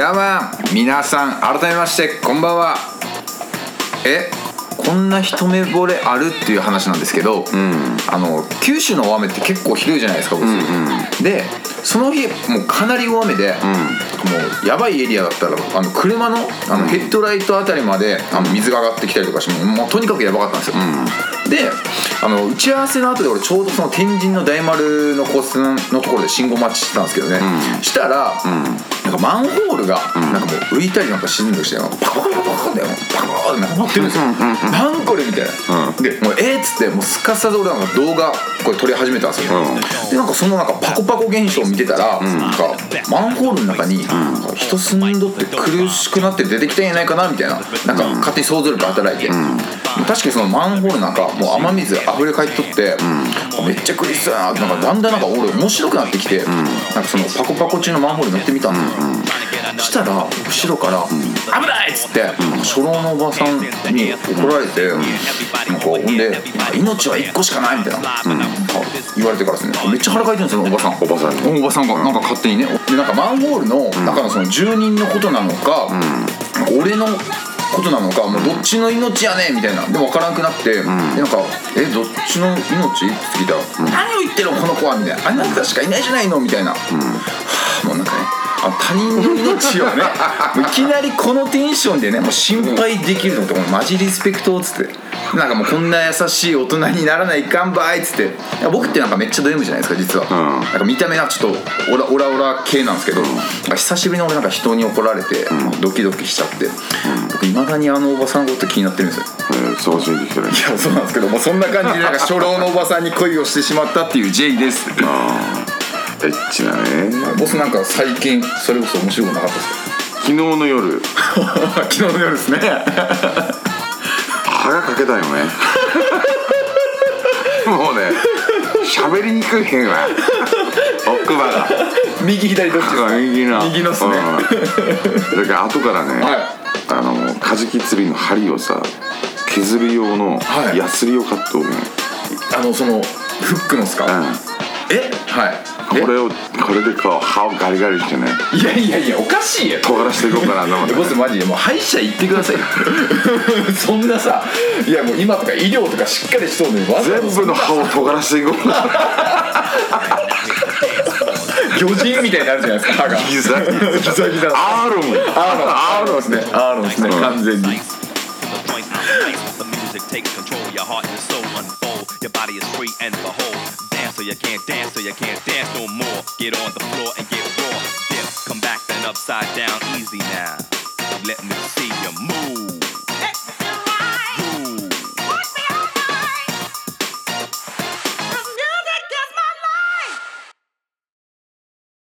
やまん皆さん改めましてこんばんは。えこんな一目惚れあるっていう話なんですけど、あの九州の大雨って結構ひどいじゃないですか、でその日もうかなり大雨で、もうやばいエリアだったらあの車のあのヘッドライトあたりまであの水が上がってきたりとかしてもうもうとにかくやばかったんですよ、であの打ち合わせの後で俺ちょうどその天神の大丸の交差点のところで信号待ちしてたんですけどね、したら、なんかマンホールがなんかもう浮いたりなんか沈んでしてパカパカパカパカだよパカパカってなんか鳴ってるんですよ、なんこれみたいな、でもうえーっつってもうすかさず俺なんか動画これ撮り始めたんですよ、でなんかそのなんかパコパコ現象を見てたら、なんかマンホールの中に人住んどって苦しくなって出てきたんやないかなみたいななんか勝手に想像力働いて、確かにそのマンホールなんかもう雨水溢れ返っとって、めっちゃ苦しそうやななんかだんだんなんか俺面白くなってきて、なんかそのパコパコ中のマンホール乗ってみたんですよ、したら後ろから「危ない!」っつって初老のおばさんに怒られて、なんかほんで「命は1個しかない」みたいな、言われてからですね。めっちゃ腹かいてるんですよおばさん。おばさんに。おばさんがなんか勝手にね。でなんかマンホールの中のその住人のことなのか、俺のことなのかもうどっちの命やねんみたいな。でも分からんくなって、でなんか「えどっちの命?」って聞いたら「何を言ってるのこの子は」みたいな「あなたしかいないじゃないの」みたいな、うなん他人の命をね いきなりこのテンションでねもう心配できるのってもうマジリスペクトっつって。なんかもうこんな優しい大人にならないかんばいっつって。僕ってなんかめっちゃド M じゃないですか実は、ん。なんか見た目はちょっとオラオラオラ系なんですけど、なんか久しぶりに俺なんか人に怒られて、ドキドキしちゃって、僕いまだにあのおばさんのこと気になってるんですよ。えーそうしいできてる。いやそうなんですけどもうそんな感じでなんか初老のおばさんに恋をしてしまったっていう J ですエッチなねボスなんか最近それこそ面白くなかったです昨日の夜。か 昨日の夜ですね。歯がかけたよね。もうね喋りにくいわ奥歯が。右左どっちですか？右の右のっすね。うん。だから後からね、はい。あのカジキ釣りの針をさ削る用のはい。ヤスリを買っておるね、あのそのフックのっすか、うんえ？はい。これをこれでこう歯をガリガリしてね。えいやいやいやおかしいよ尖らしていこうかなと思ってボスマジでもう歯医者行ってくださいよ。そんなさいやもう今とか医療とかしっかりしそうでわざわざ全部の歯を尖らしていこうかな。魚人みたいになるじゃないですか歯が。ギザギザ。ギザギザアーロンアーロン。アーロンですね。アーロンですねうん。完全に。Takes control. Your heart and soul unfold. Your body is free and behold. Dance so you can't dance, so you can't dance no more. Get on the floor and get raw. Dip, come back and upside down, easy now. Let me see you move.